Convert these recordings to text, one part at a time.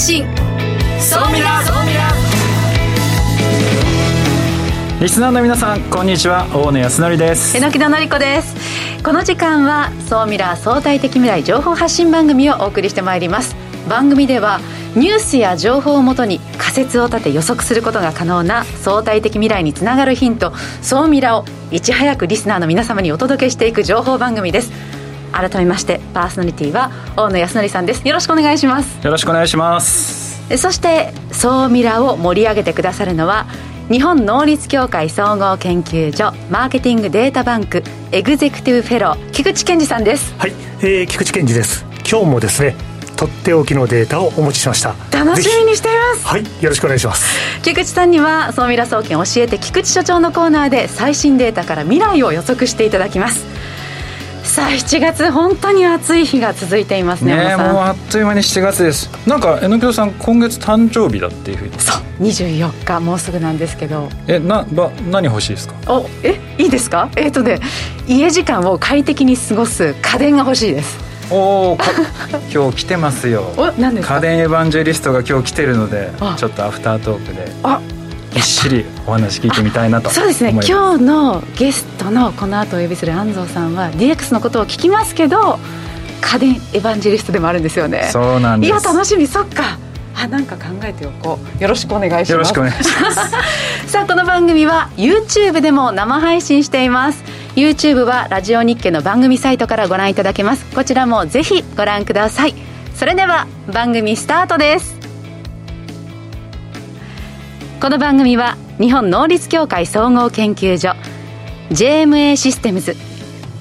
信。総ミラ総ミラリスナーの皆さんこんにちは。大野康則です。榎木田典子です。この時間は総ミラー相対的未来情報発信番組をお送りしてまいります。番組ではニュースや情報をもとに仮説を立て予測することが可能な相対的未来につながるヒント総ミラをいち早くリスナーの皆様にお届けしていく情報番組です改めましてパーソナリティは大野康則さんです。よろしくお願いします。よろしくお願いします。そして総ミラを盛り上げてくださるのは日本能率協会総合研究所マーケティングデータバンクエグゼクティブフェロー菊池健二さんです。はい、えー、菊池健二です。今日もですねとっておきのデータをお持ちしました。楽しみにしています。はい。よろしくお願いします。菊池さんには総ミラ総研教えて菊池所長のコーナーで最新データから未来を予測していただきますさあ7月本当に暑い日が続いていますねねもうあっという間に7月です。なんか榎戸さん今月誕生日だっていうふうに。そう24日もうすぐなんですけど。えなば何欲しいですか？おえいいですか？えっ、ー、とね家時間を快適に過ごす家電が欲しいです。おお 今日来てますよ。お何ですか？家電エヴァンジェリストが今日来てるのでちょっとアフタートークで。あぎっしりお話聞いてみたいなとそうですね。今日のゲストのこの後お呼びする安藤さんは DX のことを聞きますけど家電エヴァンジェリストでもあるんですよね。そうなんです。いや楽しみ。そっか。あなんか考えておこう。よろしくお願いします。よろしくお願いします。さあこの番組は YouTube でも生配信しています。YouTube はラジオ日経の番組サイトからご覧いただけます。こちらもぜひご覧ください。それでは番組スタートですこの番組は日本能率協会総合研究所 JMA システムズ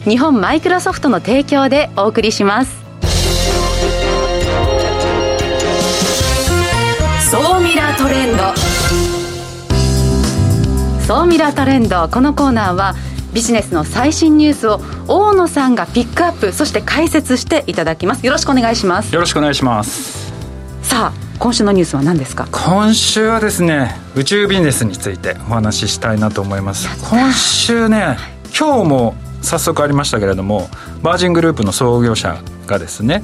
日本マイクロソフトの提供でお送りします。総ミラートレンド。総ミラートレンドこのコーナーはビジネスの最新ニュースを大野さんがピックアップそして解説していただきます。よろしくお願いします。よろしくお願いします。さあ今週のニュースは何ですか？今週はですね宇宙ビジネスについてお話ししたいなと思います。今週ね今日も早速ありましたけれどもバージングループの創業者がですね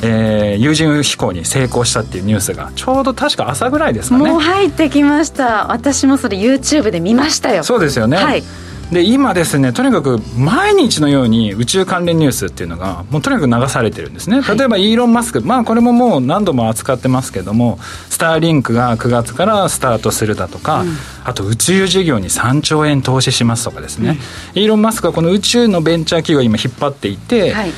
えー、有人飛行に成功したっていうニュースがちょうど確か朝ぐらいですかね。もう入ってきました。私もそれ YouTube で見ましたよ。そうですよね。はいで今ですねとにかく毎日のように宇宙関連ニュースっていうのがもうとにかく流されてるんですね、例えばイーロン・マスク。まあこれももう何度も扱ってますけどもスターリンクが9月からスタートするだとか、うん、あと宇宙事業に3兆円投資しますとかですね、うん、イーロン・マスクはこの宇宙のベンチャー企業を今引っ張っていて、はい、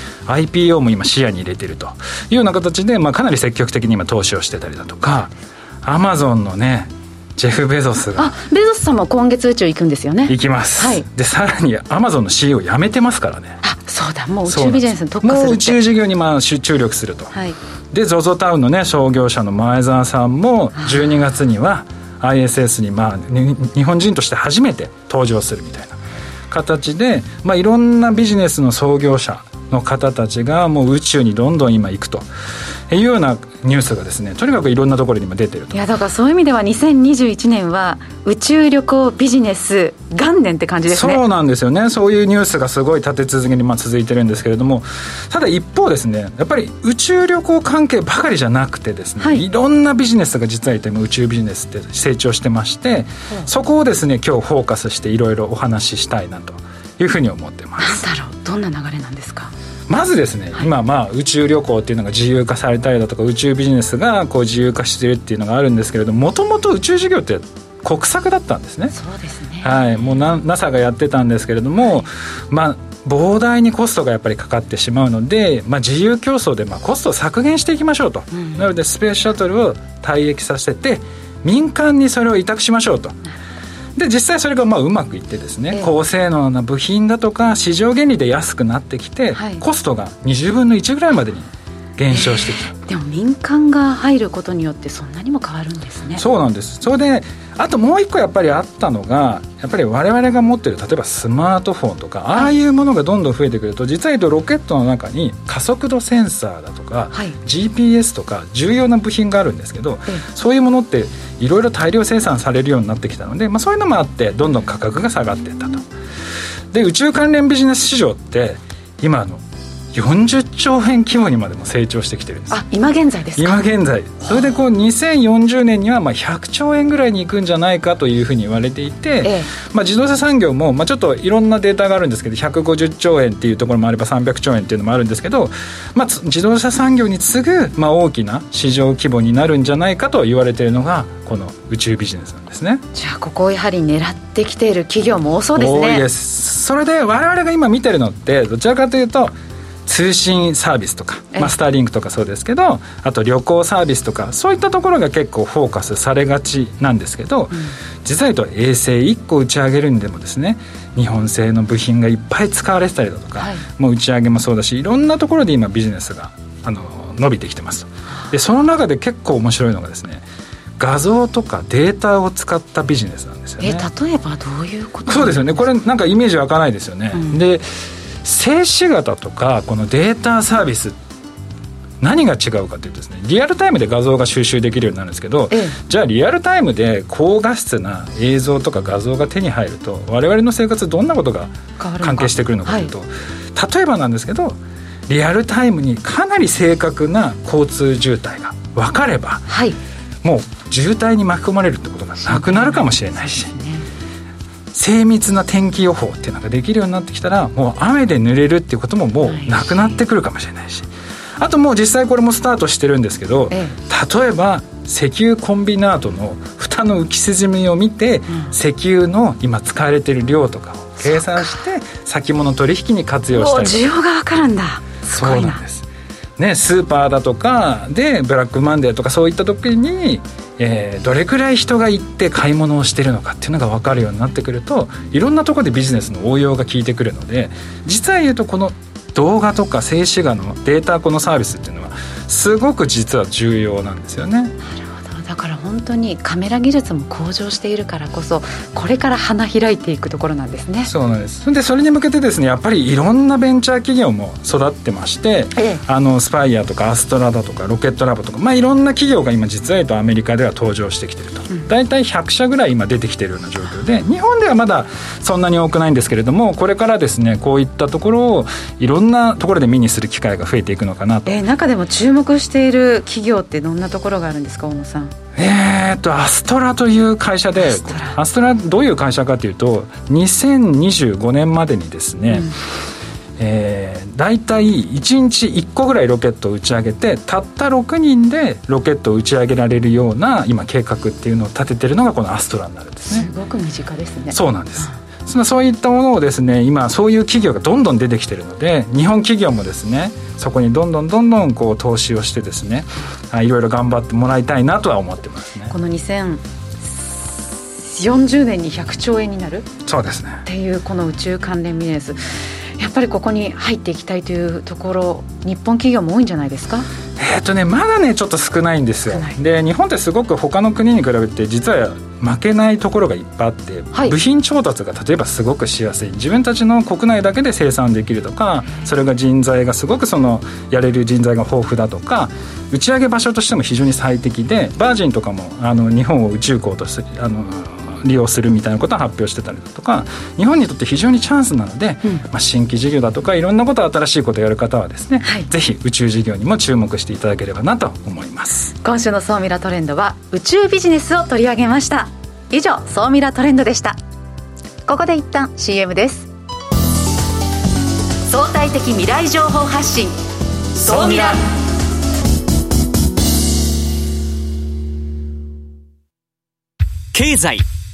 IPO も今視野に入れてると。いうような形で、まあ、かなり積極的に今投資をしてたりだとかアマゾンのねジェフ・ベゾスが。あベゾスさんも今月宇宙行くんですよね。行きます、はい、でさらにアマゾンの CEO 辞めてますからね。あそうだ。もう宇宙ビジネスに特化するもう宇宙事業にまあ集中力すると、はい、で ZOZO タウンのね創業者の前澤さんも12月には ISS にまあ日本人として初めて登場するみたいな形で、まあ、いろんなビジネスの創業者の方たちがもう宇宙にどんどん今行くと。いうようなニュースがですねとにかくいろんなところにも出てると。いやだからそういう意味では2021年は宇宙旅行ビジネス元年って感じですね。そうなんですよね。そういうニュースがすごい立て続けにまあ続いてるんですけれども。ただ一方ですねやっぱり宇宙旅行関係ばかりじゃなくてですね、はい、いろんなビジネスが実は今宇宙ビジネスって成長してまして、う。ん、そこをですね今日フォーカスしていろいろお話ししたいなというふうに思ってます。なんだろうどんな流れなんですか？まずですね、はい、今まあ宇宙旅行っていうのが自由化されたりだとか宇宙ビジネスがこう自由化してるっていうのがあるんですけれどもともと宇宙事業って国策だったんですね。そうですね。はい。もう NASA がやってたんですけれども、はい、まあ膨大にコストがやっぱりかかってしまうので、まあ、自由競争でまあコストを削減していきましょうと、うん、なのでスペースシャトルを退役させて民間にそれを委託しましょうと。で実際それがまあうまくいってですね、え高性能な部品だとか市場原理で安くなってきて、はい、コストが20分の1ぐらいまでに減少してきた、えー、でも民間が入ることによってそんなにも変わるんですね。そうなんです。それであともう一個やっぱりあったのがやっぱり我々が持ってる例えばスマートフォンとか、ああいうものがどんどん増えてくると実は言うとロケットの中に加速度センサーだとか、はい、GPS とか重要な部品があるんですけど、そういうものっていろいろ大量生産されるようになってきたので、まあ、そういうのもあってどんどん価格が下がっていったと。で宇宙関連ビジネス市場って今の40兆円規模にまでも成長してきてるんです。あ今現在です今現在。それでこう2040年にはまあ100兆円ぐらいにいくんじゃないかというふうに言われていて、ええ、まあ、自動車産業もまあちょっといろんなデータがあるんですけど150兆円っていうところもあれば300兆円っていうのもあるんですけど、まあ、自動車産業に次ぐまあ大きな市場規模になるんじゃないかと言われているのがこの宇宙ビジネスなんですね。じゃあここをやはり狙ってきている企業も多そうですね。多いです。それで我々が今見てるのってどちらかというと通信サービスとか、まあ、スターリンクとかそうですけどあと旅行サービスとかそういったところが結構フォーカスされがちなんですけど、うん、実は言うと衛星1個打ち上げるにでもですね日本製の部品がいっぱい使われてたりだとか、はい、もう打ち上げもそうだしいろんなところで今ビジネスがあの伸びてきてます。でその中で結構面白いのがですね画像とかデータを使ったビジネスなんですよね。え例えばどういうこと？そうですよね。これなんかイメージ湧かないですよね、うん、で静止型とかこのデータサービス何が違うかというとですねリアルタイムで画像が収集できるようになるんですけど、ええ、じゃあリアルタイムで高画質な映像とか画像が手に入ると我々の生活どんなことが関係してくるのかというと、はい、例えばなんですけどリアルタイムにかなり正確な交通渋滞が分かれば、はい、もう渋滞に巻き込まれるってことがなくなるかもしれないし。精密な天気予報っていうのができるようになってきたらもう雨で濡れるっていうことももうなくなってくるかもしれないし。あともう実際これもスタートしてるんですけど、例えば石油コンビナートの蓋の浮き沈みを見て、石油の今使われてる量とかを計算して先物取引に活用したり需要が分かるんだ。そうなんですね、スーパーだとかでブラックマンデーとかそういった時にえー、どれくらい人が行って買い物をしてるのかっていうのが分かるようになってくるといろんなとこでビジネスの応用が効いてくるので実は言うとこの動画とか静止画のデータこのサービスっていうのはすごく実は重要なんですよね。だから本当にカメラ技術も向上しているからこそこれから花開いていくところなんですね。そうなんです。でそれに向けてですねやっぱりいろんなベンチャー企業も育ってまして、ええ、あのスパイアとかアストラだとかロケットラボとか、まあ、いろんな企業が今実はとアメリカでは登場してきてると、うん、大体100社ぐらい今出てきてるような状況で日本ではまだそんなに多くないんですけれどもこれからですねこういったところをいろんなところで目にする機会が増えていくのかなと、えー、中でも注目している企業ってどんなところがあるんですか小野さんえー、っとアストラという会社でアストラ。どういう会社かというと2025年までにですね、うん。えー、大体1日1個ぐらいロケットを打ち上げてたった6人でロケットを打ち上げられるような今計画っていうのを立ててるのがこのアストラになるんですね。すごく身近ですね。そうなんですそのそういったものをですね今そういう企業がどんどん出てきてるので日本企業もですねそこにどんどんどんどんこう投資をしてですねいろいろ頑張ってもらいたいなとは思ってますね。この2040年に100兆円になる？そうですね。っていうこの宇宙関連ビジネス。やっぱりここに入っていきたいというところ日本企業も多いんじゃないですか？えっとねまだねちょっと少ないんですよ。で日本ってすごく他の国に比べて実は負けないところがいっぱいあって、はい、部品調達が例えばすごくしやすい。自分たちの国内だけで生産できるとかそれが人材がすごくそのやれる人材が豊富だとか打ち上げ場所としても非常に最適でバージンとかもあの日本を宇宙港とすあの利用するみたいなことを発表してたりだとか日本にとって非常にチャンスなので、うん、まあ、新規事業だとかいろんなこと新しいことをやる方はですね、はい、ぜひ宇宙事業にも注目していただければなと思います。今週の「総ミラトレンド」は宇宙ビジネスを取り上げました。以上「総ミラトレンド」でした。ここで一旦 CM です。相対的未来情報発信「総ミラ」経済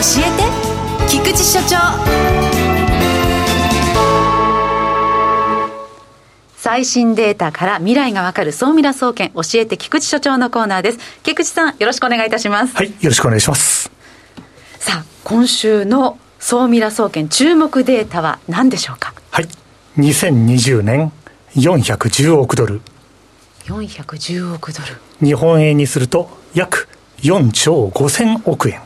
えて。菊池所長。最新データから未来がわかる総ミラ総研教えて菊池所長のコーナーです。菊池さんよろしくお願いいたします。はいよろしくお願いします。さあ今週の総ミラ総研注目データは何でしょうか？はい2020年410億ドル。410億ドル。日本円にすると約4兆5000億円、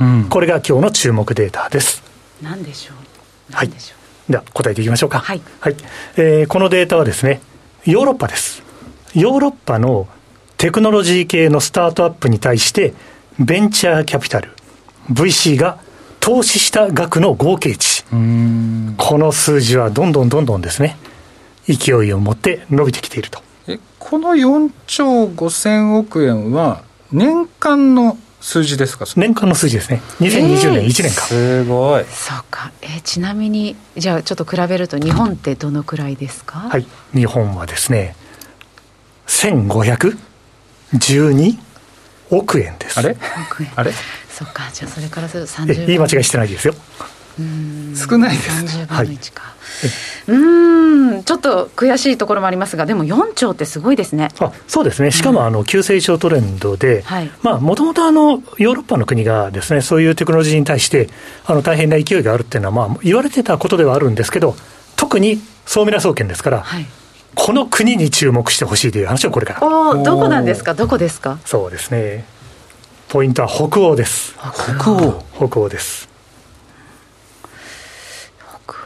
うん、これが今日の注目データです。何でしょう？はい。では答えていきましょうか。はい、はい。えー、このデータはですねヨーロッパです。ヨーロッパのテクノロジー系のスタートアップに対してベンチャーキャピタル VC が投資した額の合計値。この数字はどんどんどんどんですね勢いを持って伸びてきていると。えこの4兆5000億円は年間の数字ですか年間の数字ですね。2020年1年間、すごい。そうか、えー、ちなみにじゃあちょっと比べると日本ってどのくらいですか？はい。日本はですね1512億円です。あれ？あれ？そっか。じゃあそれからすると30言い間違いしてないですよ少ないです。30分の1か、はい。うん。ちょっと悔しいところもありますが、でも4兆ってすごいですね。あそうですね、しかもあの急成長トレンドで、もともとヨーロッパの国がですねそういうテクノロジーに対してあの大変な勢いがあるっていうのは、まあ、言われてたことではあるんですけど、特に総ミラ総研ですから、はい、この国に注目してほしいという話をこれから。おどこなんですか、どこですか？そうですね、ポイントは北欧です。北欧。北欧です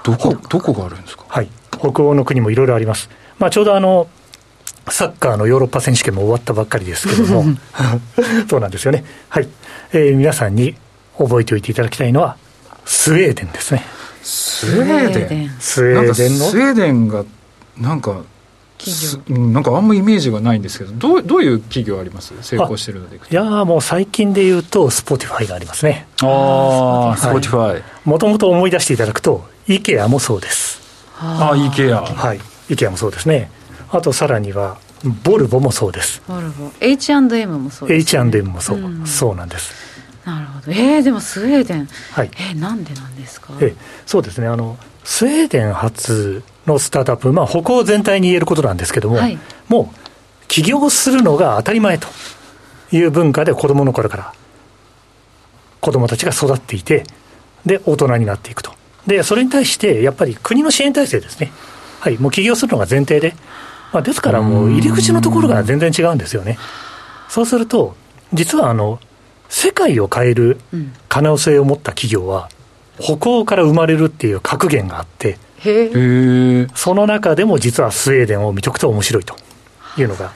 どこどこがあるんですか？はい。北欧の国もいろいろあります、まあ、ちょうどあのサッカーのヨーロッパ選手権も終わったばっかりですけども。そうなんですよね。はい、えー、皆さんに覚えておいていただきたいのはスウェーデンですね。スウェーデン？スウェーデン。の？スウェーデンがなんかなんかあんまイメージがないんですけど、どうどういう企業あります？成功してるので。いやもう最近で言うと、スポティファイがありますね。ああ、スポティファイ。もともと思い出していただくと、イケアもそうです。ああ、イケア。はい、イケアもそうですね。あとさらには、ボルボもそうです。ボルボ。H&M もそうです、ね。H&M もそう、うん、そうなんです。なるほど。えー、でもスウェーデン。はい。えー、なんでなんですか？えー、そうですね。あの、スウェーデン発のスタートアップ、まあ、北欧全体に言えることなんですけども、はい、もう起業するのが当たり前という文化で子どもの頃から子どもたちが育っていて、で、大人になっていくと。で、それに対してやっぱり国の支援体制ですね。はい、もう起業するのが前提で、まあ、ですからもう入り口のところが全然違うんですよね。そうすると、実はあの、世界を変える可能性を持った企業は、北欧から生まれるっていう格言があって、その中でも実はスウェーデンを見とくと面白いというのが、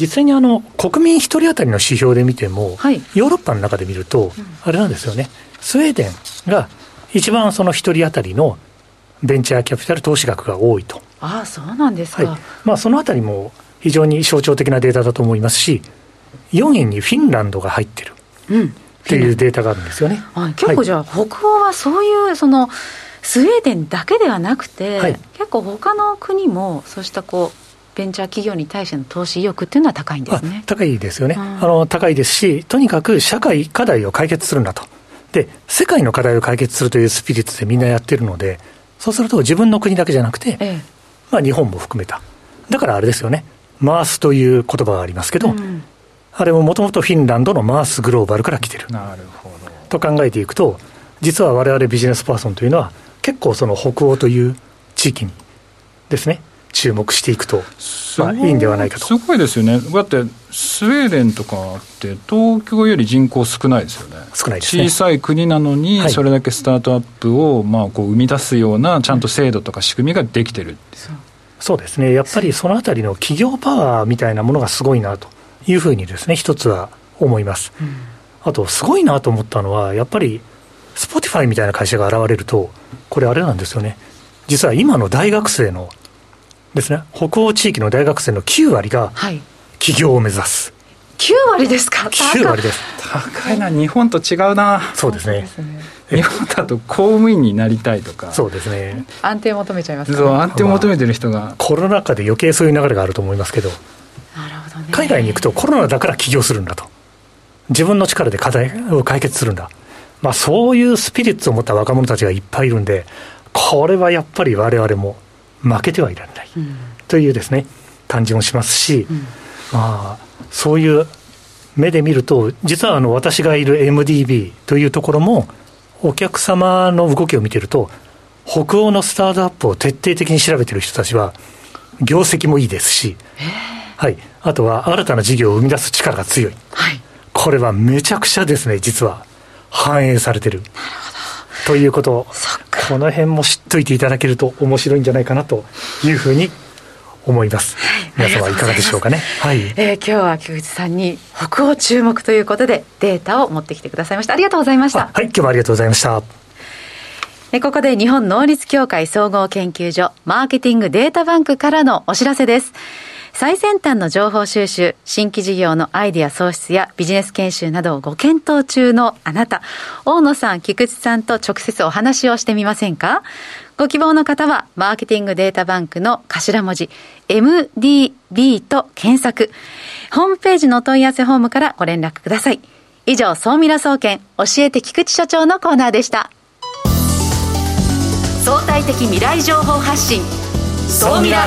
実際にあの国民一人当たりの指標で見ても、はい、ヨーロッパの中で見ると、あれなんですよね、スウェーデンが一番その一人当たりのベンチャーキャピタル投資額が多いと。ああ、そうなんですか。はい、まあ、そのあたりも非常に象徴的なデータだと思いますし、4位にフィンランドが入ってる。うん。っていうデータがあるんですよね。結構じゃあ、北欧はそういう、その、スウェーデンだけではなくて、はい、結構他の国もそうしたこうベンチャー企業に対しての投資意欲っていうのは高いんですね高いですよね、うん、あの高いですし、とにかく社会課題を解決するんだと、で世界の課題を解決するというスピリッツでみんなやってるので、そうすると自分の国だけじゃなくて、ええ、まあ、日本も含めた、だからあれですよね、マースという言葉がありますけど、うん、あれももともとフィンランドのマースグローバルから来てる。なるほど。と考えていくと、実は我々ビジネスパーソンというのは、結構その北欧という地域にですね、注目していくと、まあ、いいんではないかと。すごいですよね。だって、スウェーデンとかって東京より人口少ないですよね。少ないですね。小さい国なのに、それだけスタートアップを、まあ、こう生み出すような、ちゃんと制度とか仕組みができてるそうですね。やっぱりそのあたりの企業パワーみたいなものがすごいなというふうにですね、一つは思います。うん、あと、すごいなと思ったのは、やっぱり、スポティファイみたいな会社が現れると、これあれなんですよね。実は今の大学生のですね、北欧地域の大学生の9割が起業を目指す。9割ですか ?9 割です。高いな、日本と違うな。そうですね。日本だと公務員になりたいとか。そうですね。安定求めちゃいます、ね、そう、安定求めてる人が、まあ、コロナ禍で余計そういう流れがあると思いますけど。なるほどね。海外に行くとコロナだから起業するんだと。自分の力で課題を解決するんだ。まあ、そういうスピリッツを持った若者たちがいっぱいいるんで、これはやっぱりわれわれも負けてはいられない、うん、というですね感じもしますし、うん、まあ、そういう目で見ると、実はあの私がいる MDB というところも、お客様の動きを見てると、北欧のスタートアップを徹底的に調べてる人たちは、業績もいいですし、はい、あとは新たな事業を生み出す力が強い、はい、これはめちゃくちゃですね、実は。反映されてる。ということを、この辺も知っといていただけると面白いんじゃないかなというふうに思います。皆様いかがでしょうかね。はい。えー、今日は菊池さんに北欧注目ということでデータを持ってきてくださいました。ありがとうございました。はい、今日もありがとうございました。ここで日本能率協会総合研究所マーケティングデータバンクからのお知らせです。最先端の情報収集、新規事業のアイデア創出やビジネス研修などをご検討中のあなた、大野さん、菊池さんと直接お話をしてみませんか？ご希望の方は、マーケティングデータバンクの頭文字、MDB と検索。ホームページのお問い合わせフォームからご連絡ください。以上、総ミラ総研、教えて菊池所長のコーナーでした。相対的未来情報発信総ミラ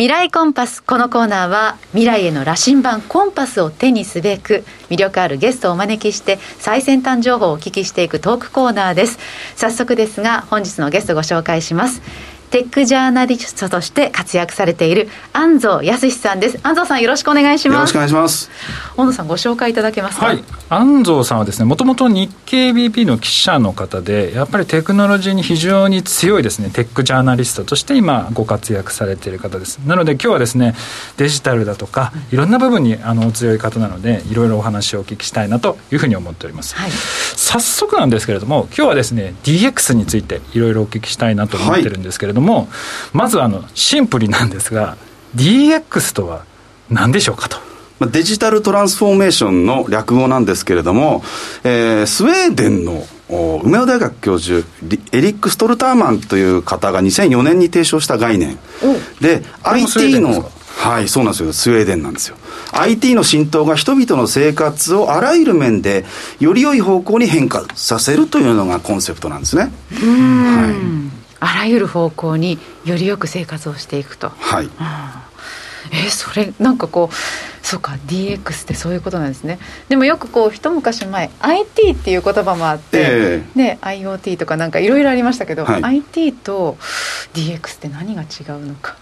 未来コンパス。このコーナーは未来への羅針盤コンパスを手にすべく魅力あるゲストをお招きして最先端情報をお聞きしていくトークコーナーです。早速ですが本日のゲストご紹介します。テックジャーナリストとして活躍されている安藤康さんです。安藤さんよろしくお願いします。よろしくお願いします。安藤さんご紹介いただけますか？はい。安藤さんはですねもともと日経 BP の記者の方でやっぱりテクノロジーに非常に強いですねテックジャーナリストとして今ご活躍されている方です。なので今日はですねデジタルだとかいろんな部分にあのお強い方なのでいろいろお話をお聞きしたいなというふうに思っております、はい、早速なんですけれども今日はですね DX についていろいろお聞きしたいなと思ってるんですけれども、はい、まずあのシンプルなんですが DX とは何でしょうかと。デジタルトランスフォーメーションの略語なんですけれども、えー、スウェーデンの梅田大学教授エリック・ストルターマンという方が2004年に提唱した概念。で IT のはいそうなんですよ。スウェーデンなんですよ。IT の浸透が人々の生活をあらゆる面でより良い方向に変化させるというのがコンセプトなんですね。はいあらゆる方向によりよく生活をしていくと。はい、えー、それなんかこうそうか DX ってそういうことなんですね。でもよくこう一昔前 IT っていう言葉もあって、えー、ね、IoT とかなんかいろいろありましたけど、はい、IT と DX って何が違うのか？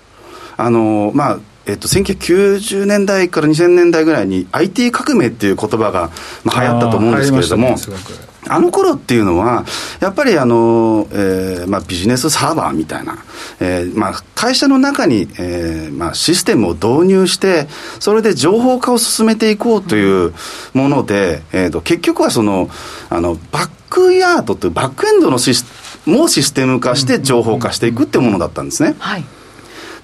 あのまあえっと、1990年代から2000年代ぐらいに IT 革命っていう言葉が、まあ、流行ったと思うんですけれども、あの頃っていうのは、やっぱりあの、えーまあ、ビジネスサーバーみたいな、えーまあ、会社の中に、えーまあ、システムを導入して、それで情報化を進めていこうというもので、えーと、結局はそのあのバックヤードというバックエンドのシスもシステム化して情報化していくっていうものだったんですね。はい、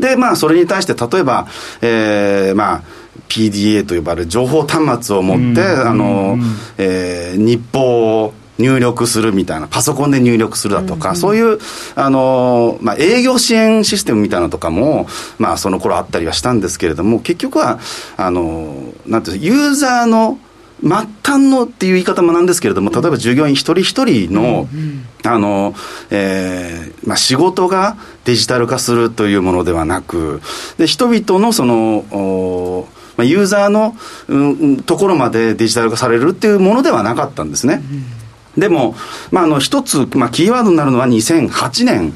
で、まあ、それに対して例えば、えー、まあ PDA と呼ばれる情報端末を持って、あの、えー、日報を入力するみたいな、パソコンで入力するだとか、うんうん、そういう、あの、まあ、営業支援システムみたいなのとかも、まあ、その頃あったりはしたんですけれども、結局は、あの、なんていうユーザーの末端のっていう言い方もなんですけれども、例えば従業員一人一人の、うんうん、あの、えー、まあ、仕事がデジタル化するというものではなく、で、人々のその、まあ、ユーザーの、うん、ところまでデジタル化されるっていうものではなかったんですね。うん、でも、まあ、あの一つ、まあ、キーワードになるのは2008年。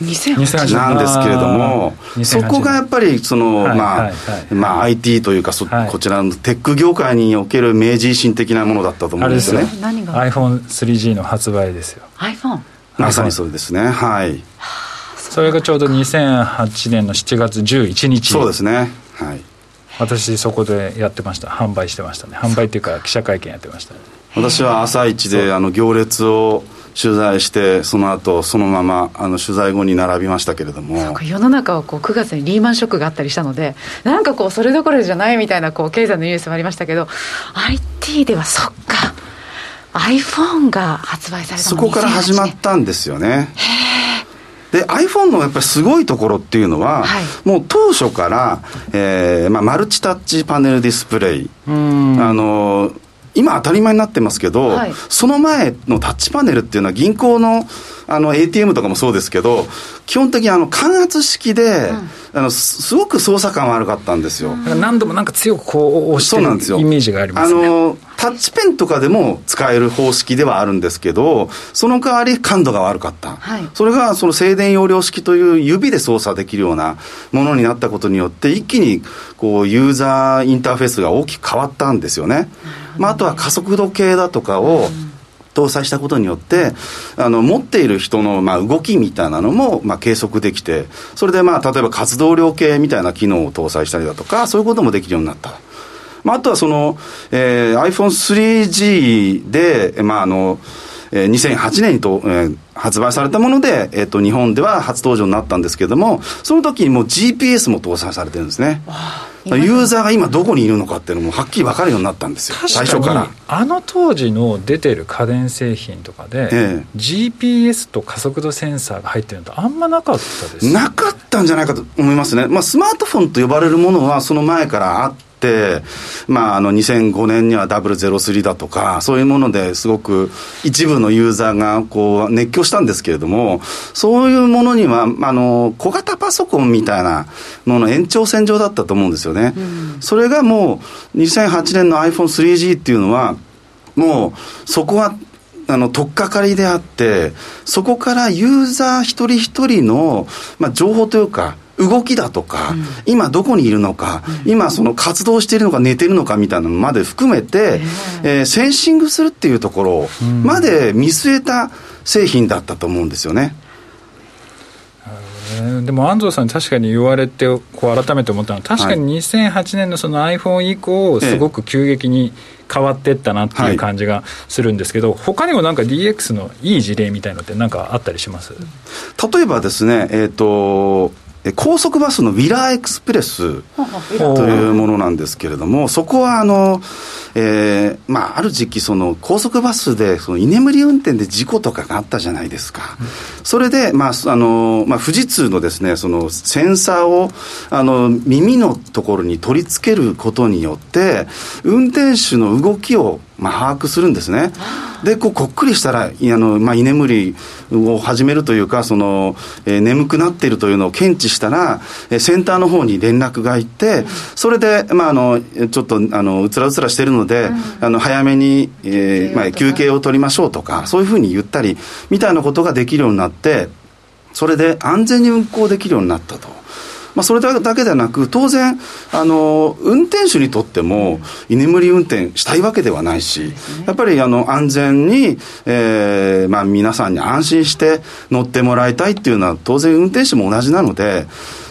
2008なんですけれども、そこがやっぱりその、まあまあ、IT というかそ、はい、こちらのテック業界における明治維新的なものだったと思うんですね。iPhone3G の発売ですよ。iPhone? まさにそうですね。はい。それがちょうど2008年の7月11日。そうですね。はい。私そこでやってました。販売してましたね。販売っていうか記者会見やってました、ね、私は朝一であの行列を取材してその後そのままあの取材後に並びましたけれども。世の中はこう9月にリーマンショックがあったりしたのでなんかこうそれどころじゃないみたいなこう経済のニュースもありましたけど IT ではそっか iPhone が発売されたそこから始まったんですよねで iPhone のやっぱりすごいところっていうのは、はい、もう当初から、えーまあ、マルチタッチパネルディスプレイ。あの今当たり前になってますけど、はい、その前のタッチパネルっていうのは銀行のあの ATM とかもそうですけど基本的にあの感圧式で、うん、あのすごく操作感悪かったんですよ。何度もなんか強くこう押してるイメージがありますね。あのタッチペンとかでも使える方式ではあるんですけどその代わり感度が悪かった、はい、それがその静電容量式という指で操作できるようなものになったことによって一気にこうユーザーインターフェースが大きく変わったんですよね、まあ、あとは加速度計だとかを、うん搭載したことによってあの持っている人のまあ動きみたいなのもまあ計測できてそれでまあ例えば活動量計みたいな機能を搭載したりだとかそういうこともできるようになった。まあ、あとはその、えー、iPhone3G で、まああのえー、2008年にと、えー、発売されたもので、えーと、日本では初登場になったんですけれどもその時にもう GPS も搭載されてるんですね。ユーザーが今どこにいるのかっていうのもはっきり分かるようになったんですよ最初から。あの当時の出てる家電製品とかで、ええ、GPS と加速度センサーが入ってるのってあんまなかったですなかったんじゃないかと思いますね、まあ、スマートフォンと呼ばれるものはその前からあって、まあ、あの2005年には003だとか、そういうものですごく一部のユーザーがこう熱狂したんですけれども、そういうものにはあの小型パソコンみたいなのの延長線上だったと思うんですよね。うん、それがもう2008年の iPhone3G っていうのは、もうそこはあの、取っかかりであって、そこからユーザー一人一人の、まあ、情報というか、動きだとか、うん、今どこにいるのか、うん、今その活動しているのか寝てるのかみたいなのまで含めて、えー、センシングするっていうところまで見据えた製品だったと思うんですよね。でも安藤さん、確かに言われてこう改めて思ったのは、確かに2008年のその iPhone 以降、すごく急激に変わっていったなっていう感じがするんですけど、はい、他にもなんか DX のいい事例みたいのって、なんかあったりします？例えばですね、えーと高速バスのウィラーエクスプレスというものなんですけれども、そこはあの、えーまあ、ある時期、その高速バスでその居眠り運転で事故とかがあったじゃないですか、それで、まああのまあ、富士通のです、ね、そのセンサーをあの耳のところに取り付けることによって、運転手の動きをまあ、把握するんですね。で、こう、こっくりしたら、あの、まあ、居眠りを始めるというか、その、えー、眠くなっているというのを検知したら、えー、センターの方に連絡がいって、それで、まあ、あの、ちょっと、あの、うつらうつらしてるので、うん、あの、早めに、えー、まあ、休憩を取りましょうとか、そういうふうに言ったり、みたいなことができるようになって、それで安全に運行できるようになったと。まあ、それだけではなく、当然、あの運転手にとっても、居眠り運転したいわけではないし、やっぱりあの安全に、えーまあ、皆さんに安心して乗ってもらいたいっていうのは、当然、運転手も同じなので、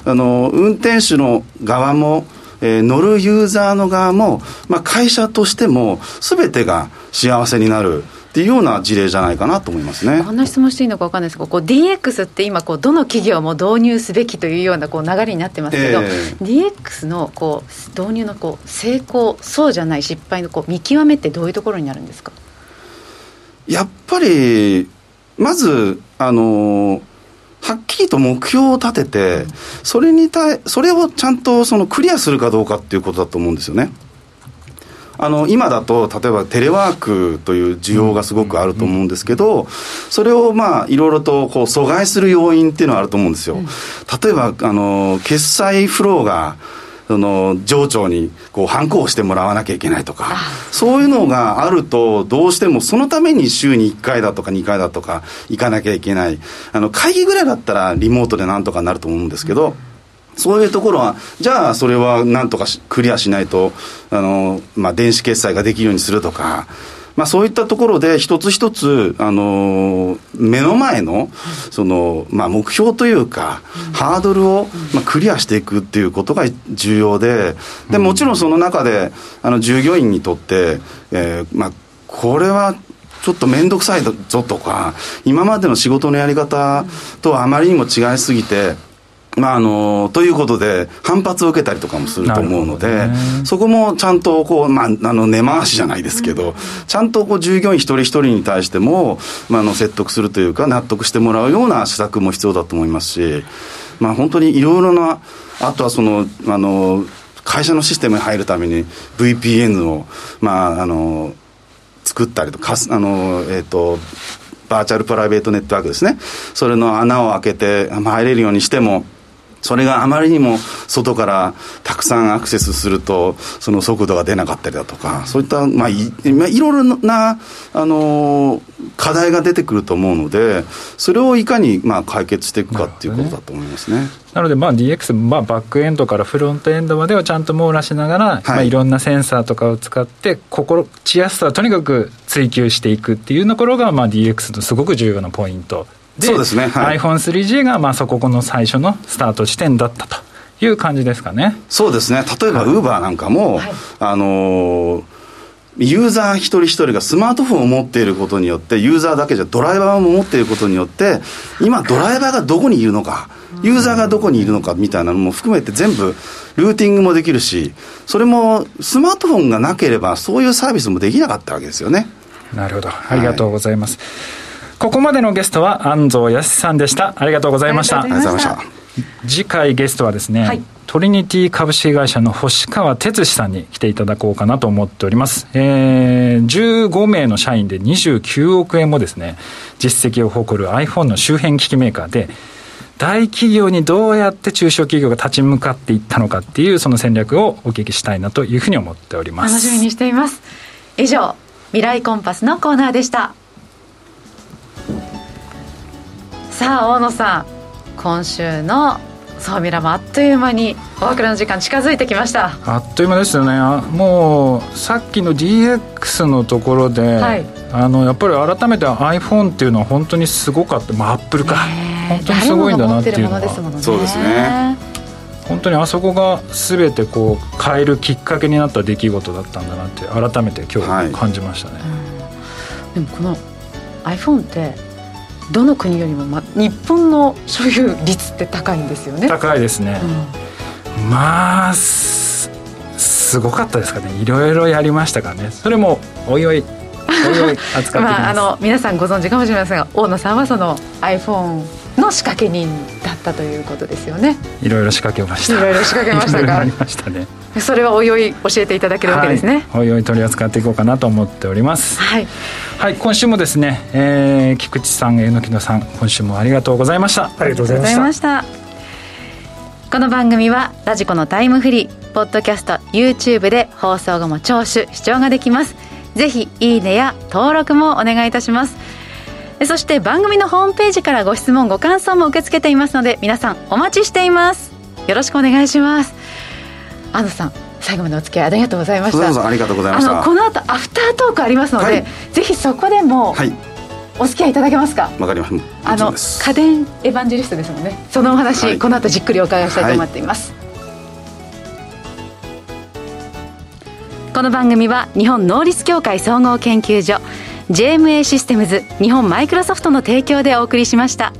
あの運転手の側も、えー、乗るユーザーの側も、まあ、会社としても、すべてが幸せになる。っていうような事例じゃないかなと思いますね。こんな質問していいのか分かんないですけど、こう DX って今こう、どの企業も導入すべきというようなこう流れになってますけど、えー、DX のこう導入のこう成功、そうじゃない失敗のこう見極めってどういうところになるんですか？やっぱり、まず、あのはっきりと目標を立てて、それに対、それをちゃんとそのクリアするかどうかっていうことだと思うんですよね。あの今だと例えばテレワークという需要がすごくあると思うんですけど、それをまあいろいろとこう阻害する要因っていうのはあると思うんですよ。例えばあの決済フローがその上長にこう反抗してもらわなきゃいけないとか、そういうのがあると、どうしてもそのために週に1回だとか2回だとか行かなきゃいけない、あの会議ぐらいだったらリモートでなんとかなると思うんですけど、そういうところは、じゃあそれはなんとかクリアしないと、あの、まあ、電子決済ができるようにするとか、まあ、そういったところで一つ一つ、あの目の前のその、まあ、目標というか、ハードルを、まあ、クリアしていくっていうことが重要ででもちろんその中であの従業員にとって、えーまあ、これはちょっと面倒くさいぞとか今までの仕事のやり方とはあまりにも違いすぎてまあ、あのということで、反発を受けたりとかもすると思うので、ね、そこもちゃんとこう、まあ、あの根回しじゃないですけど、ちゃんとこう従業員一人一人に対しても、まあ、あの説得するというか、納得してもらうような施策も必要だと思いますし、まあ、本当にいろいろな、あとはその、あの会社のシステムに入るために VPN を、まあ、あの作ったりとか、あのえっ、ー、とバーチャルプライベートネットワークですね、それの穴を開けて入れるようにしても、それがあまりにも外からたくさんアクセスすると、その速度が出なかったりだとか、そういった、まあ、いまあ、いろいろな、あの課題が出てくると思うので、それをいかに、まあ、解決していくかっていうことだと思いますね。なので、まあ、DX、まあ、バックエンドからフロントエンドまでをちゃんと網羅しながら、はいまあ、いろんなセンサーとかを使って、心地やすさをとにかく追求していくっていうところが、まあ、DX のすごく重要なポイントそうですね、はい、iPhone3G がまあそこの最初のスタート地点だったという感じですかね。そうですね。例えばウーバーなんかも、はい、あのーユーザー一人一人がスマートフォンを持っていることによって、ユーザーだけじゃドライバーも持っていることによって、今、ドライバーがどこにいるのか、ユーザーがどこにいるのかみたいなのも含めて全部ルーティングもできるし、それもスマートフォンがなければ、そういうサービスもできなかったわけですよね。なるほど。ありがとうございます。はいここまでのゲストは安藤康さんでした。ありがとうございました。ありがとうございました。次回ゲストはですね、はい、トリニティ株式会社の星川哲司さんに来ていただこうかなと思っております。えー、15名の社員で29億円もですね、実績を誇る iPhone の周辺機器メーカーで、大企業にどうやって中小企業が立ち向かっていったのかっていうその戦略をお聞きしたいなというふうに思っております。楽しみにしています。以上、未来コンパスのコーナーでした。さあ大野さん今週の総ミラもあっという間にお別れの時間近づいてきました。あっという間ですよね。もうさっきの DX のところで、はい、あのやっぱり改めて iPhone っていうのは本当にすごかった。まあアップルか本当にすごいんだなっていうのは、ね、そうですね。本当にあそこが全てこう変えるきっかけになった出来事だったんだなって改めて今日感じましたね、はい、でもこの iPhone ってどの国よりも、ま、日本の所有率って高いんですよね。高いですね、うん、まあすごかったですかね。いろいろやりましたからね。それもおいおいおいおい扱って まあ、あの皆さんご存知かもしれませんが大野さんはその iPhone の仕掛け人だったということですよね。いろいろ仕掛けました。いろいろ仕掛けましたかありましたねそれはおいおい教えていただけるわけですね、はい、おいおい取り扱っていこうかなと思っております。はい、はい、今週もですね、えー、菊池さん榎野さん今週もありがとうございました。ありがとうございました。この番組はラジコのタイムフリーポッドキャスト YouTube で放送後も聴取視聴ができます。ぜひいいねや登録もお願いいたします。そして番組のホームページからご質問ご感想も受け付けていますので皆さんお待ちしています。よろしくお願いします安藤さん最後までお付き合いありがとうございました。ありがとうございました。この後アフタートークありますので、はい、ぜひそこでも、はい、お付き合いいただけますか？わかりますあの家電エヴァンジェリストですもんね。そのお話、はい、この後じっくりお伺いしたいと思っています、この番組は日本能率協会総合研究所 JMA システムズ日本マイクロソフトの提供でお送りしました。